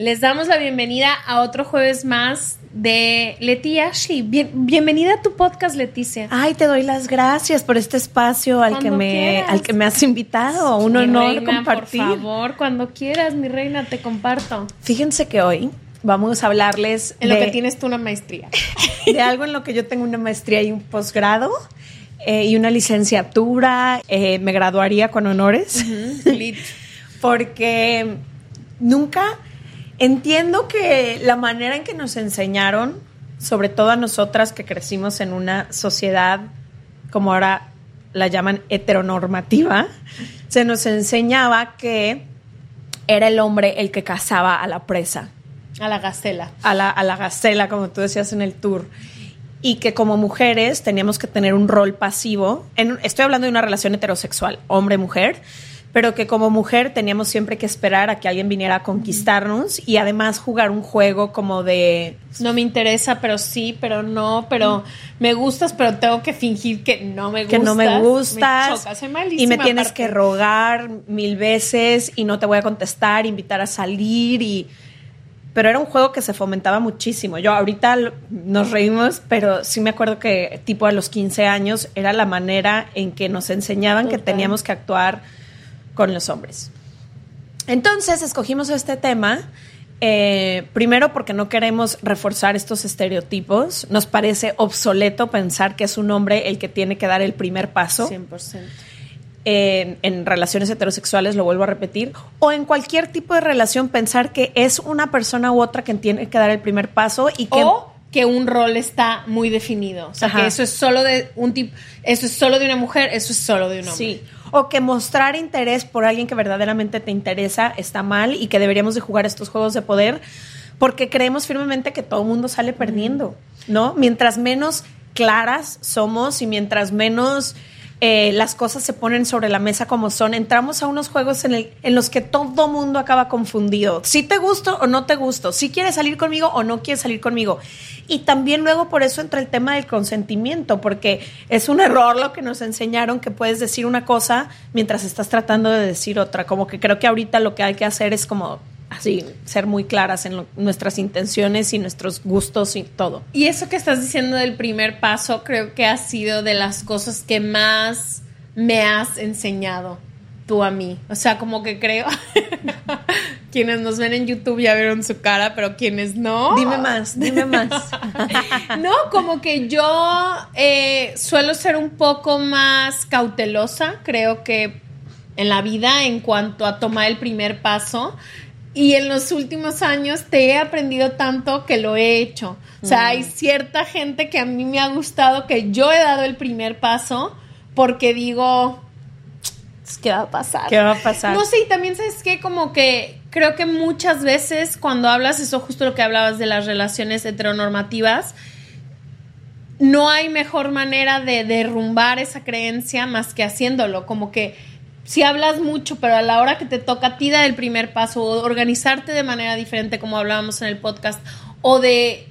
Les damos la bienvenida a otro jueves más de Leti Ashley. bienvenida a tu podcast, Leticia. Ay, te doy las gracias por este espacio al que me al que me has invitado. Un honor compartir. Por favor, cuando quieras, mi reina, te comparto. Fíjense que hoy vamos a hablarles en lo que tienes tú una maestría. De algo en lo que yo tengo una maestría y un posgrado. Eh, y una licenciatura, eh, me graduaría con honores, porque nunca Entiendo que la manera en que nos enseñaron, sobre todo a nosotras que crecimos en una sociedad, como ahora la llaman heteronormativa, se nos enseñaba que era el hombre el que cazaba a la presa. A la gacela. A la, a la gacela, como tú decías en el tour. Y que como mujeres teníamos que tener un rol pasivo. estoy hablando de una relación heterosexual, hombre-mujer pero que como mujer teníamos siempre que esperar a que alguien viniera a conquistarnos y además jugar un juego como de... No me interesa, pero sí, pero no, pero me gustas, pero tengo que fingir que no me gustas. Que no me gustas. y me tienes que rogar mil veces y no te voy a contestar, invitar a salir y... Pero era un juego que se fomentaba muchísimo. Yo ahorita nos reímos, pero sí me acuerdo que tipo a los 15 años era la manera en que nos enseñaban que teníamos que actuar con los hombres. Entonces escogimos este tema. Eh, primero porque no queremos reforzar estos estereotipos. Nos parece obsoleto pensar que es un hombre el que tiene que dar el primer paso. 100%. en relaciones heterosexuales, lo vuelvo a repetir, o en cualquier tipo de relación pensar que es una persona u otra quien tiene que dar el primer paso y que... O que un rol está muy definido. O sea, que eso es solo de un tipo, eso es solo de una mujer, eso es solo de un hombre. Sí o que mostrar interés por alguien que verdaderamente te interesa está mal y que deberíamos de jugar estos juegos de poder porque creemos firmemente que todo el mundo sale perdiendo, ¿no? Mientras menos claras somos y mientras menos eh, las cosas se ponen sobre la mesa como son, entramos a unos juegos en, el, en los que todo mundo acaba confundido. Si te gusto o no te gusto, si quieres salir conmigo o no quieres salir conmigo. Y también luego por eso entra el tema del consentimiento, porque es un error lo que nos enseñaron que puedes decir una cosa mientras estás tratando de decir otra. Como que creo que ahorita lo que hay que hacer es como así, ser muy claras en nuestras intenciones y nuestros gustos y todo. Y eso que estás diciendo del primer paso, creo que ha sido de las cosas que más me has enseñado tú a mí. O sea, como que creo, quienes nos ven en YouTube ya vieron su cara, pero quienes no... Dime más, dime más. no, como que yo eh, suelo ser un poco más cautelosa, creo que en la vida en cuanto a tomar el primer paso. Y en los últimos años te he aprendido tanto que lo he hecho. O sea, hay mm. cierta gente que a mí me ha gustado que yo he dado el primer paso porque digo, ¿qué va a pasar? ¿Qué va a pasar? No sé, y también sabes que como que creo que muchas veces cuando hablas eso, justo lo que hablabas de las relaciones heteronormativas, no hay mejor manera de derrumbar esa creencia más que haciéndolo, como que si hablas mucho, pero a la hora que te toca a ti dar el primer paso o organizarte de manera diferente, como hablábamos en el podcast, o de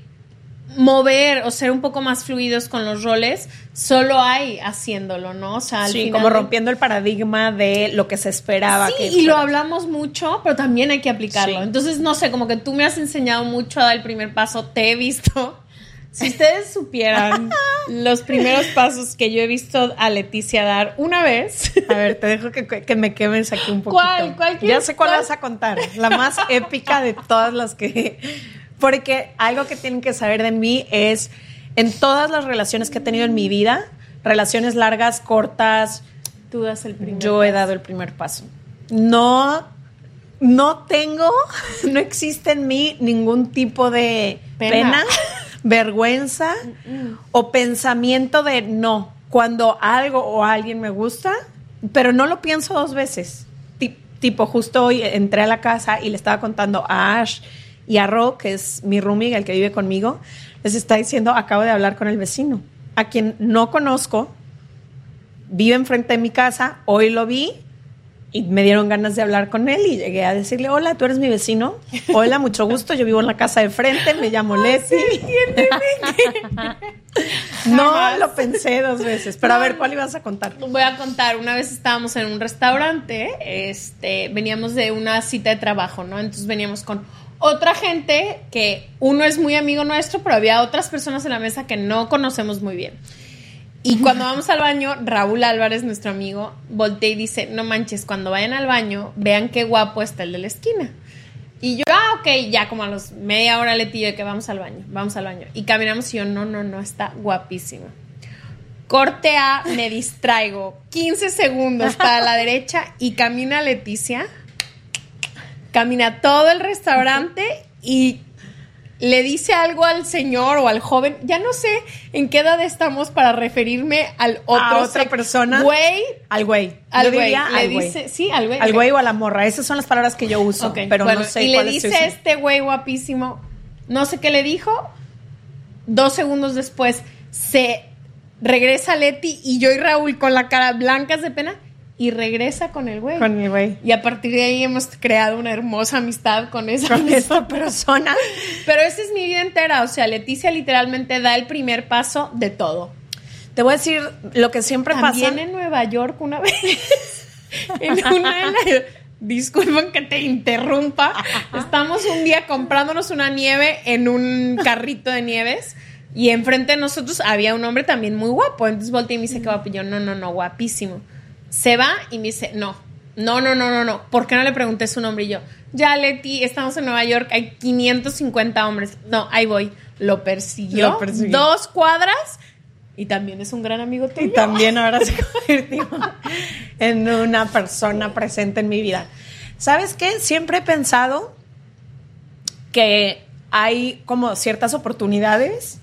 mover o ser un poco más fluidos con los roles, solo hay haciéndolo, ¿no? O sea, sí, como rompiendo el paradigma de lo que se esperaba. Sí, y lo hablamos mucho, pero también hay que aplicarlo. Entonces, no sé, como que tú me has enseñado mucho a dar el primer paso, te he visto si ustedes supieran los primeros pasos que yo he visto a Leticia dar una vez. A ver, te dejo que, me quemes aquí un poquito. ¿Cuál? ¿Cuál Ya sé cuál, vas a contar. La más épica de todas las que. Porque algo que tienen que saber de mí es en todas las relaciones que he tenido en mi vida, relaciones largas, cortas. Tú das el primer Yo he dado el primer paso. No, no tengo, no existe en mí ningún tipo de pena vergüenza o pensamiento de no, cuando algo o alguien me gusta, pero no lo pienso dos veces. tipo, justo hoy entré a la casa y le estaba contando a Ash Y a Ro, que es mi roomie, el que vive conmigo, les está diciendo, acabo de hablar con el vecino, a quien no conozco, vive enfrente de mi casa, hoy lo vi y me dieron ganas de hablar con él y llegué a decirle, hola, tú eres mi vecino. Hola, mucho gusto, yo vivo en la casa de frente, me llamo Leti. no lo pensé dos veces, pero a ver, ¿cuál ibas a contar? Voy a contar, una vez estábamos en un restaurante, este, veníamos de una cita de trabajo, ¿no? Entonces veníamos con otra gente que uno es muy amigo nuestro, pero había otras personas en la mesa que no conocemos muy bien. Y cuando vamos al baño, Raúl Álvarez, nuestro amigo, voltea y dice, no manches, cuando vayan al baño, vean qué guapo está el de la esquina. Y yo, ah, ok, ya como a los media hora le tío que vamos al baño, vamos al baño. Y caminamos y yo, no, no, no, está guapísimo. Corte A, me distraigo. 15 segundos para la derecha y camina Leticia. Camina todo el restaurante y le dice algo al señor o al joven, ya no sé en qué edad estamos para referirme al otro. A otra persona. Güey. Al güey. Al güey. Le dice, sí, al güey. Al güey o a la morra. Esas son las palabras que yo uso, pero bueno, no sé Y le dice este güey guapísimo, no sé qué le dijo. Dos segundos después se regresa Leti y yo y Raúl con la cara blancas de pena y regresa con el güey. Con mi güey. Y a partir de ahí hemos creado una hermosa amistad con esa Con persona. Pero esa es mi vida entera. O sea, Leticia literalmente da el primer paso de todo. Te voy a decir lo que siempre También pasa. en Nueva York una vez. en una de las- Disculpen que te interrumpa. Estamos un día comprándonos una nieve en un carrito de nieves. Y enfrente de nosotros había un hombre también muy guapo. Entonces volteé y me dice que guapo. Y yo, no, no, no, guapísimo. Se va y me dice, no, no, no, no, no, no. ¿Por qué no le pregunté su nombre? Y yo, ya, Leti, estamos en Nueva York, hay 550 hombres. No, ahí voy. Lo persiguió. Lo persiguió. Dos cuadras. Y también es un gran amigo tuyo. Y también ahora se convirtió en una persona presente en mi vida. ¿Sabes qué? Siempre he pensado que hay como ciertas oportunidades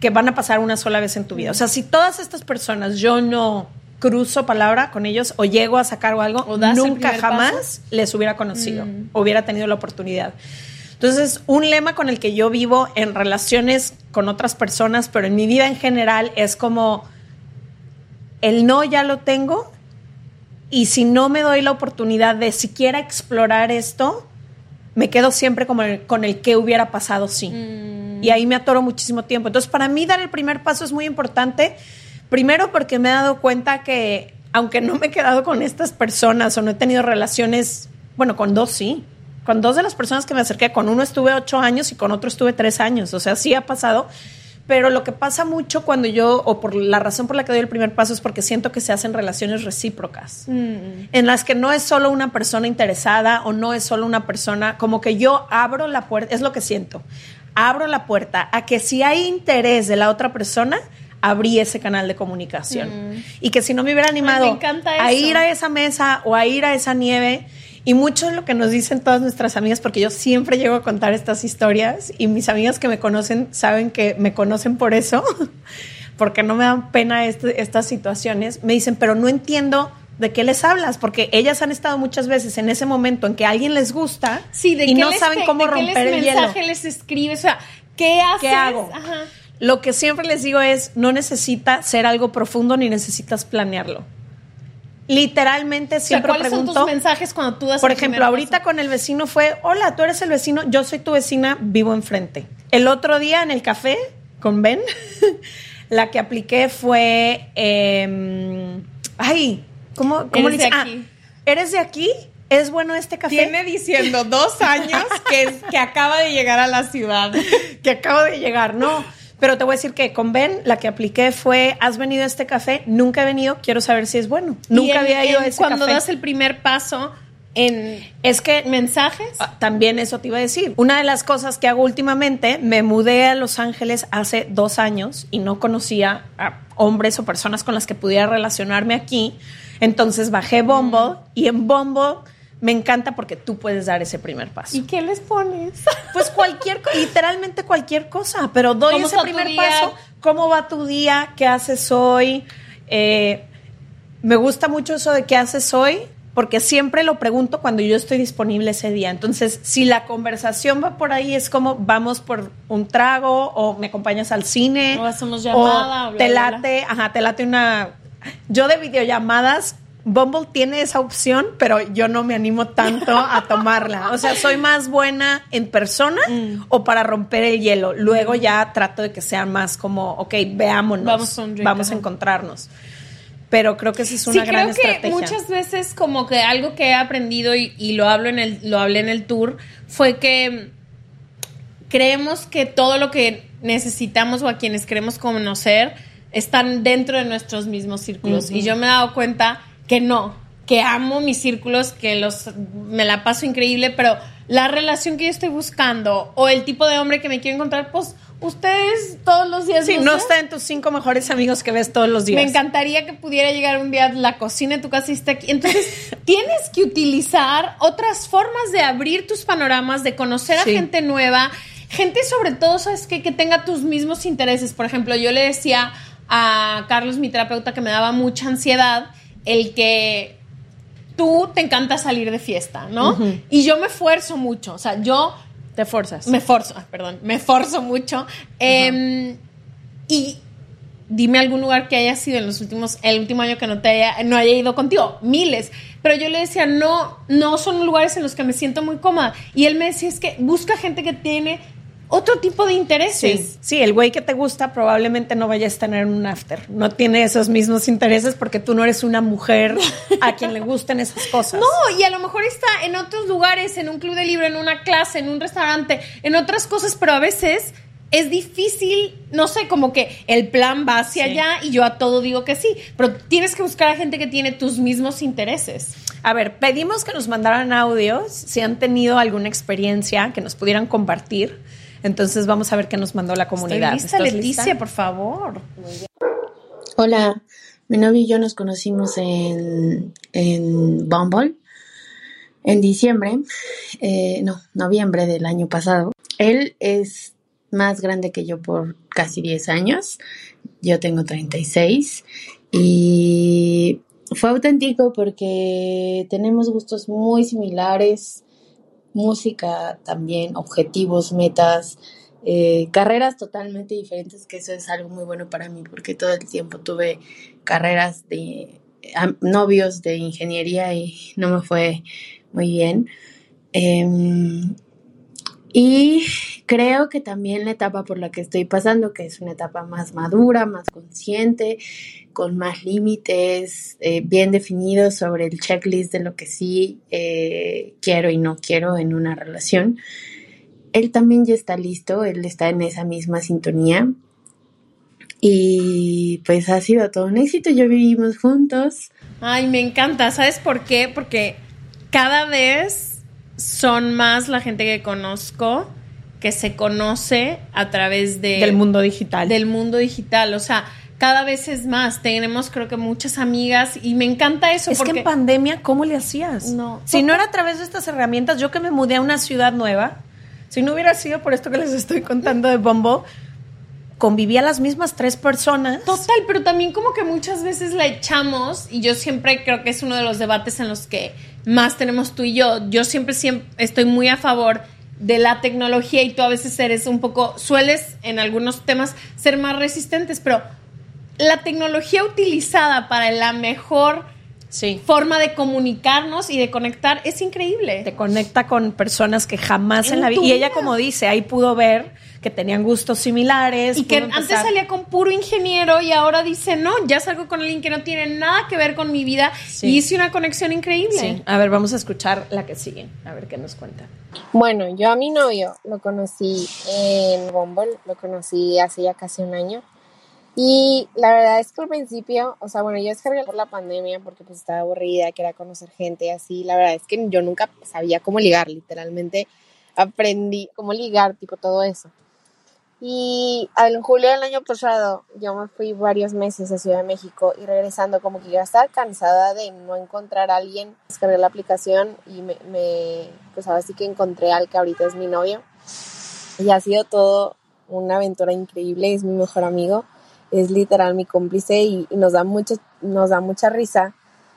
que van a pasar una sola vez en tu vida. O sea, si todas estas personas yo no cruzo palabra con ellos o llego a sacar o algo, O nunca jamás paso. les hubiera conocido, hubiera tenido la oportunidad. Entonces, un lema con el que yo vivo en relaciones con otras personas, pero en mi vida en general, es como el no ya lo tengo y si no me doy la oportunidad de siquiera explorar esto, me quedo siempre como el- con el que hubiera pasado sí. Y ahí me atoro muchísimo tiempo. Entonces, para mí dar el primer paso es muy importante. Primero porque me he dado cuenta que, aunque no me he quedado con estas personas o no he tenido relaciones, bueno, con dos sí. Con dos de las personas que me acerqué, con uno estuve ocho años y con otro estuve tres años. O sea, sí ha pasado. Pero lo que pasa mucho cuando yo, o por la razón por la que doy el primer paso, es porque siento que se hacen relaciones recíprocas en las que no es solo una persona interesada o no es solo una persona, como que yo abro la puerta, es lo que siento, abro la puerta a que si hay interés de la otra persona, abrí ese canal de comunicación. Y que si no me hubiera animado me a ir a esa mesa o a ir a esa nieve, y mucho de lo que nos dicen todas nuestras amigas, porque yo siempre llego a contar estas historias y mis amigas que me conocen saben que me conocen por eso, porque no me dan pena este- estas situaciones, me dicen, pero no entiendo de qué les hablas, porque ellas han estado muchas veces en ese momento en que a alguien les gusta Sí, de y qué no les saben cómo de qué les romper el hielo. mensaje les escribes? O sea, ¿qué haces? ¿Qué hago? Ajá. Lo que siempre les digo es, no necesita ser algo profundo ni necesitas planearlo. Literalmente O sea, siempre ¿cuáles son tus mensajes cuando tú das Por ejemplo, ahorita paso? con el vecino fue, hola, tú eres el vecino, yo soy tu vecina, vivo enfrente. El otro día en el café con Ben, la que apliqué fue, eh, ay, ¿cómo, cómo Eres le de dice? Ah, aquí. ¿eres de aquí? ¿Es bueno este café? Tiene diciendo dos años que, que acaba de llegar a la ciudad. que acabo de llegar, no. Pero te voy a decir que con Ben, la que apliqué fue, ¿has venido a este café? Nunca he venido, quiero saber si es bueno. Nunca en- había ido en a ese Cuando café. das el primer paso en Es que mensajes. Ah, También eso te iba a decir. Una de las cosas que hago últimamente, me mudé a Los Ángeles hace dos años y no conocía a hombres o personas con las que pudiera relacionarme aquí. Entonces bajé Bumble y en Bumble me encanta porque tú puedes dar ese primer paso. ¿Y qué les pones? Pues cualquier, co- literalmente cualquier cosa, pero doy ¿Cómo ese primer paso. ¿Cómo va tu día? ¿Qué haces hoy? Eh, me gusta mucho eso de qué haces hoy, porque siempre lo pregunto cuando yo estoy disponible ese día. Entonces, si la conversación va por ahí, es como vamos por un trago o me acompañas al cine. O hacemos llamada. O te late, ajá, te late una... Yo de videollamadas Bumble tiene esa opción, pero yo no me animo tanto a tomarla. O sea, soy más buena en persona mm. o para romper el hielo. Luego ya trato de que sea más como, ok, veámonos, vamos, vamos a encontrarnos. Pero creo que esa es una gran creo que muchas veces como que algo que he aprendido y, lo hablo en el, lo hablé en el tour, fue que creemos que todo lo que necesitamos o a quienes queremos conocer están dentro de nuestros mismos círculos. Y yo me he dado cuenta que no, que amo mis círculos, que los me la paso increíble, pero la relación que yo estoy buscando o el tipo de hombre que me quiero encontrar, pues ustedes todos los días. Sí, no, está en tus cinco mejores amigos que ves todos los días. Me encantaría que pudiera llegar un día a la cocina de tu casa y esté aquí. Entonces, tienes que utilizar otras formas de abrir tus panoramas, de conocer a gente nueva, gente sobre todo, ¿sabes qué? Que tenga tus mismos intereses. Por ejemplo, yo le decía a Carlos, mi terapeuta, que me daba mucha ansiedad el que tú te encanta salir de fiesta, ¿no? Y yo me esfuerzo mucho, o sea, yo... Te forzas. Me forzo, ah, perdón, me forzo mucho. Em, y dime algún lugar que haya sido en los últimos, el último año que no te haya, no haya ido contigo, miles. Pero yo le decía, no, no son lugares en los que me siento muy cómoda. Y él me decía, es que busca gente que tiene otro tipo de intereses. Sí, el güey que te gusta probablemente no vayas a tener un after. No tiene esos mismos intereses porque tú no eres una mujer a quien le gusten esas cosas. No, y a lo mejor está en otros lugares, en un club de libro, en una clase, en un restaurante, en otras cosas, pero a veces es difícil, no sé, como que el plan va hacia allá y yo a todo digo que sí, pero tienes que buscar a gente que tiene tus mismos intereses. A ver, pedimos que nos mandaran audios si han tenido alguna experiencia que nos pudieran compartir entonces vamos a ver qué nos mandó la comunidad. Estoy lista, Leticia, por favor. Hola, mi novio y yo nos conocimos en, en Bumble en diciembre, eh, no, noviembre del año pasado. Él es más grande que yo por casi 10 años. Yo tengo 36 y fue auténtico porque tenemos gustos muy similares música también, objetivos, metas, eh, carreras totalmente diferentes, que eso es algo muy bueno para mí, porque todo el tiempo tuve carreras de novios de ingeniería y no me fue muy bien. Em, y creo que también la etapa por la que estoy pasando, que es una etapa más madura, más consciente, con más límites eh, bien definidos sobre el checklist de lo que sí eh, quiero y no quiero en una relación. Él también ya está listo, él está en esa misma sintonía. Y pues ha sido todo un éxito, ya vivimos juntos. Ay, me encanta, ¿sabes por qué? Porque cada vez son más la gente que conozco que se conoce a través de, del mundo digital. Del mundo digital. O sea, cada vez es más. Tenemos, creo que, muchas amigas y me encanta eso. Es que en pandemia, ¿cómo le hacías? No. Si no era a través de estas herramientas, yo que me mudé a una ciudad nueva, si no hubiera sido por esto que les estoy contando de Bombo, convivía las mismas tres personas. Total, pero también como que muchas veces la echamos y yo siempre creo que es uno de los debates en los que más tenemos tú y yo. Yo siempre, siempre estoy muy a favor de la tecnología y tú a veces eres un poco, sueles en algunos temas ser más resistentes, pero la tecnología utilizada para la mejor forma de comunicarnos y de conectar es increíble. Te conecta con personas que jamás en, la vida... Y ella, como dice, ahí pudo ver que tenían gustos similares. Y que antes salía con puro ingeniero y ahora dice, no, ya salgo con alguien que no tiene nada que ver con mi vida y hice una conexión increíble. Sí. A ver, vamos a escuchar la que sigue, a ver qué nos cuenta. Bueno, yo a mi novio lo conocí en Bumble, lo conocí hace ya casi un año. Y la verdad es que al principio, o sea, bueno, yo descargué por la pandemia porque pues estaba aburrida, quería conocer gente así. La verdad es que yo nunca sabía cómo ligar, literalmente aprendí cómo ligar, tipo todo eso. Y en julio del año pasado yo me fui varios meses a Ciudad de México y regresando como que ya estaba cansada de no encontrar a alguien. Descargué la aplicación y me, me pues ahora sí que encontré al que ahorita es mi novio. Y ha sido todo una aventura increíble, es mi mejor amigo es literal mi cómplice y, nos, da mucho, nos da mucha risa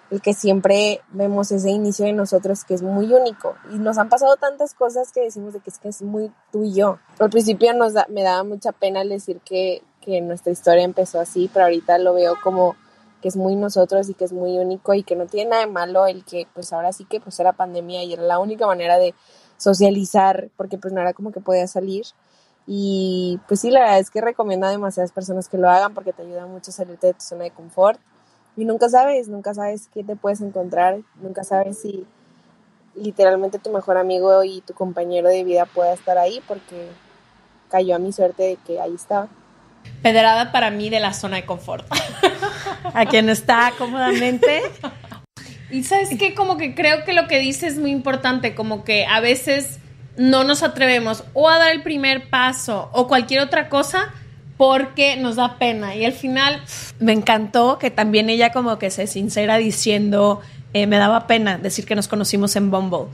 el que siempre vemos ese inicio de nosotros que es muy único. Y nos han pasado tantas cosas que decimos de que es que es muy tú y yo. Al principio nos me daba mucha pena decir que, que nuestra historia empezó así, pero ahorita lo veo como que es muy nosotros y que es muy único y que no tiene nada de malo el que pues ahora sí que pues era pandemia y era la única manera de socializar porque pues no era como que podía salir y pues sí la verdad es que recomiendo a demasiadas personas que lo hagan porque te ayuda mucho a salirte de tu zona de confort y nunca sabes, nunca sabes qué te puedes encontrar, nunca sabes si literalmente tu mejor amigo y tu compañero de vida pueda estar ahí porque cayó a mi suerte de que ahí estaba. Pedrada para mí de la zona de confort. a quien está cómodamente. Y sabes que como que creo que lo que dice es muy importante, como que a veces no nos atrevemos o a dar el primer paso o cualquier otra cosa porque nos da pena y al final me encantó que también ella como que se sincera diciendo eh, me daba pena decir que nos conocimos en Bumble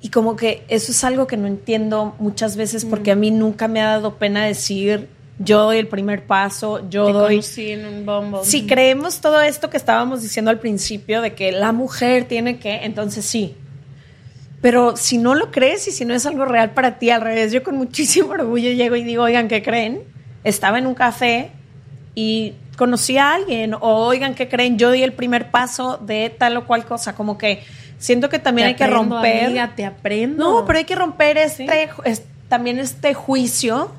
y como que eso es algo que no entiendo muchas veces porque a mí nunca me ha dado pena decir yo doy el primer paso, yo doy... en un bombo. Si creemos todo esto que estábamos diciendo al principio de que la mujer tiene que, entonces sí. Pero si no lo crees y si no es algo real para ti, al revés, yo con muchísimo orgullo llego y digo, oigan, ¿qué creen? Estaba en un café y conocí a alguien, o oigan, ¿qué creen? Yo di el primer paso de tal o cual cosa, como que siento que también hay que romper... te aprendo. No, pero hay que romper este, también este juicio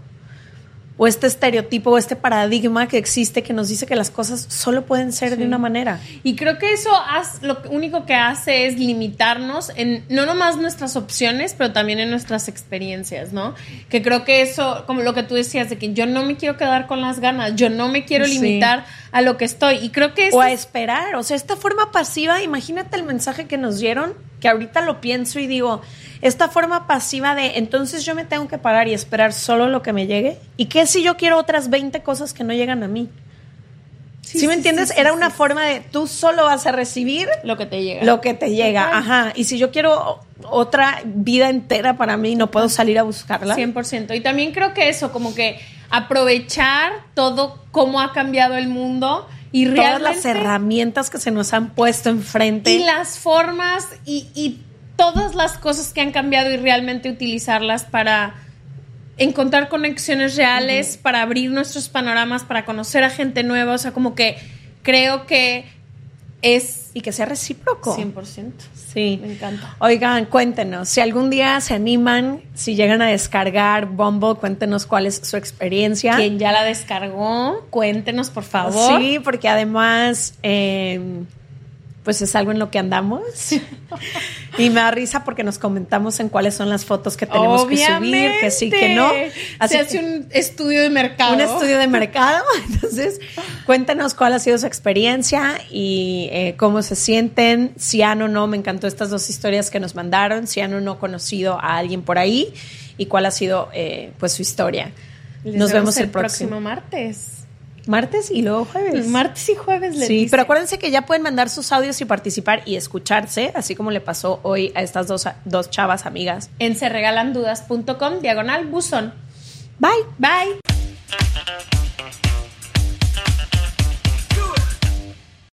o este estereotipo o este paradigma que existe que nos dice que las cosas solo pueden ser de una manera. Y creo que eso lo único que hace es limitarnos en no nomás nuestras opciones, pero también en nuestras experiencias, ¿no? Que creo que eso, como lo que tú decías, de que yo no me quiero quedar con las ganas, yo no me quiero limitar a lo que estoy. Y creo que... O a esperar, o sea, esta forma pasiva, imagínate el mensaje que nos dieron, que ahorita lo pienso y digo, esta forma pasiva de entonces yo me tengo que parar y esperar solo lo que me llegue. ¿Y qué si yo quiero otras 20 cosas que no llegan a mí? Sí, me entiendes? Era una forma de tú solo vas a recibir lo que te llega. Lo que te llega, ajá. Y si yo quiero otra vida entera para mí, no puedo salir a buscarla. 100%. Y también creo que eso, como que aprovechar todo cómo ha cambiado el mundo y Todas las herramientas que se nos han puesto enfrente. Y las formas y, y todas las cosas que han cambiado y realmente utilizarlas para encontrar conexiones reales, para abrir nuestros panoramas, para conocer a gente nueva. O sea, como que creo que es... Y que sea recíproco. 100%. Sí. Me encanta. Oigan, cuéntenos, si algún día se animan, si llegan a descargar Bumble, cuéntenos cuál es su experiencia. Quien ya la descargó, cuéntenos, por favor. Sí, porque además... Eh, pues es algo en lo que andamos. y me da risa porque nos comentamos en cuáles son las fotos que tenemos que subir, que sí, que no. Así Se hace un estudio de mercado. Un estudio de mercado. Entonces, cuéntanos cuál ha sido su experiencia y eh, cómo se sienten. Si han o no, me encantó estas dos historias que nos mandaron. Si han o no conocido a alguien por ahí y cuál ha sido eh, pues su historia. nos vemos el, próximo martes. Martes y luego jueves. Martes y jueves le Sí, pero acuérdense que ya pueden mandar sus audios y participar y escucharse, así como le pasó hoy a estas dos, dos chavas amigas. En serregalandudas.com, diagonal buzón. Bye. Bye.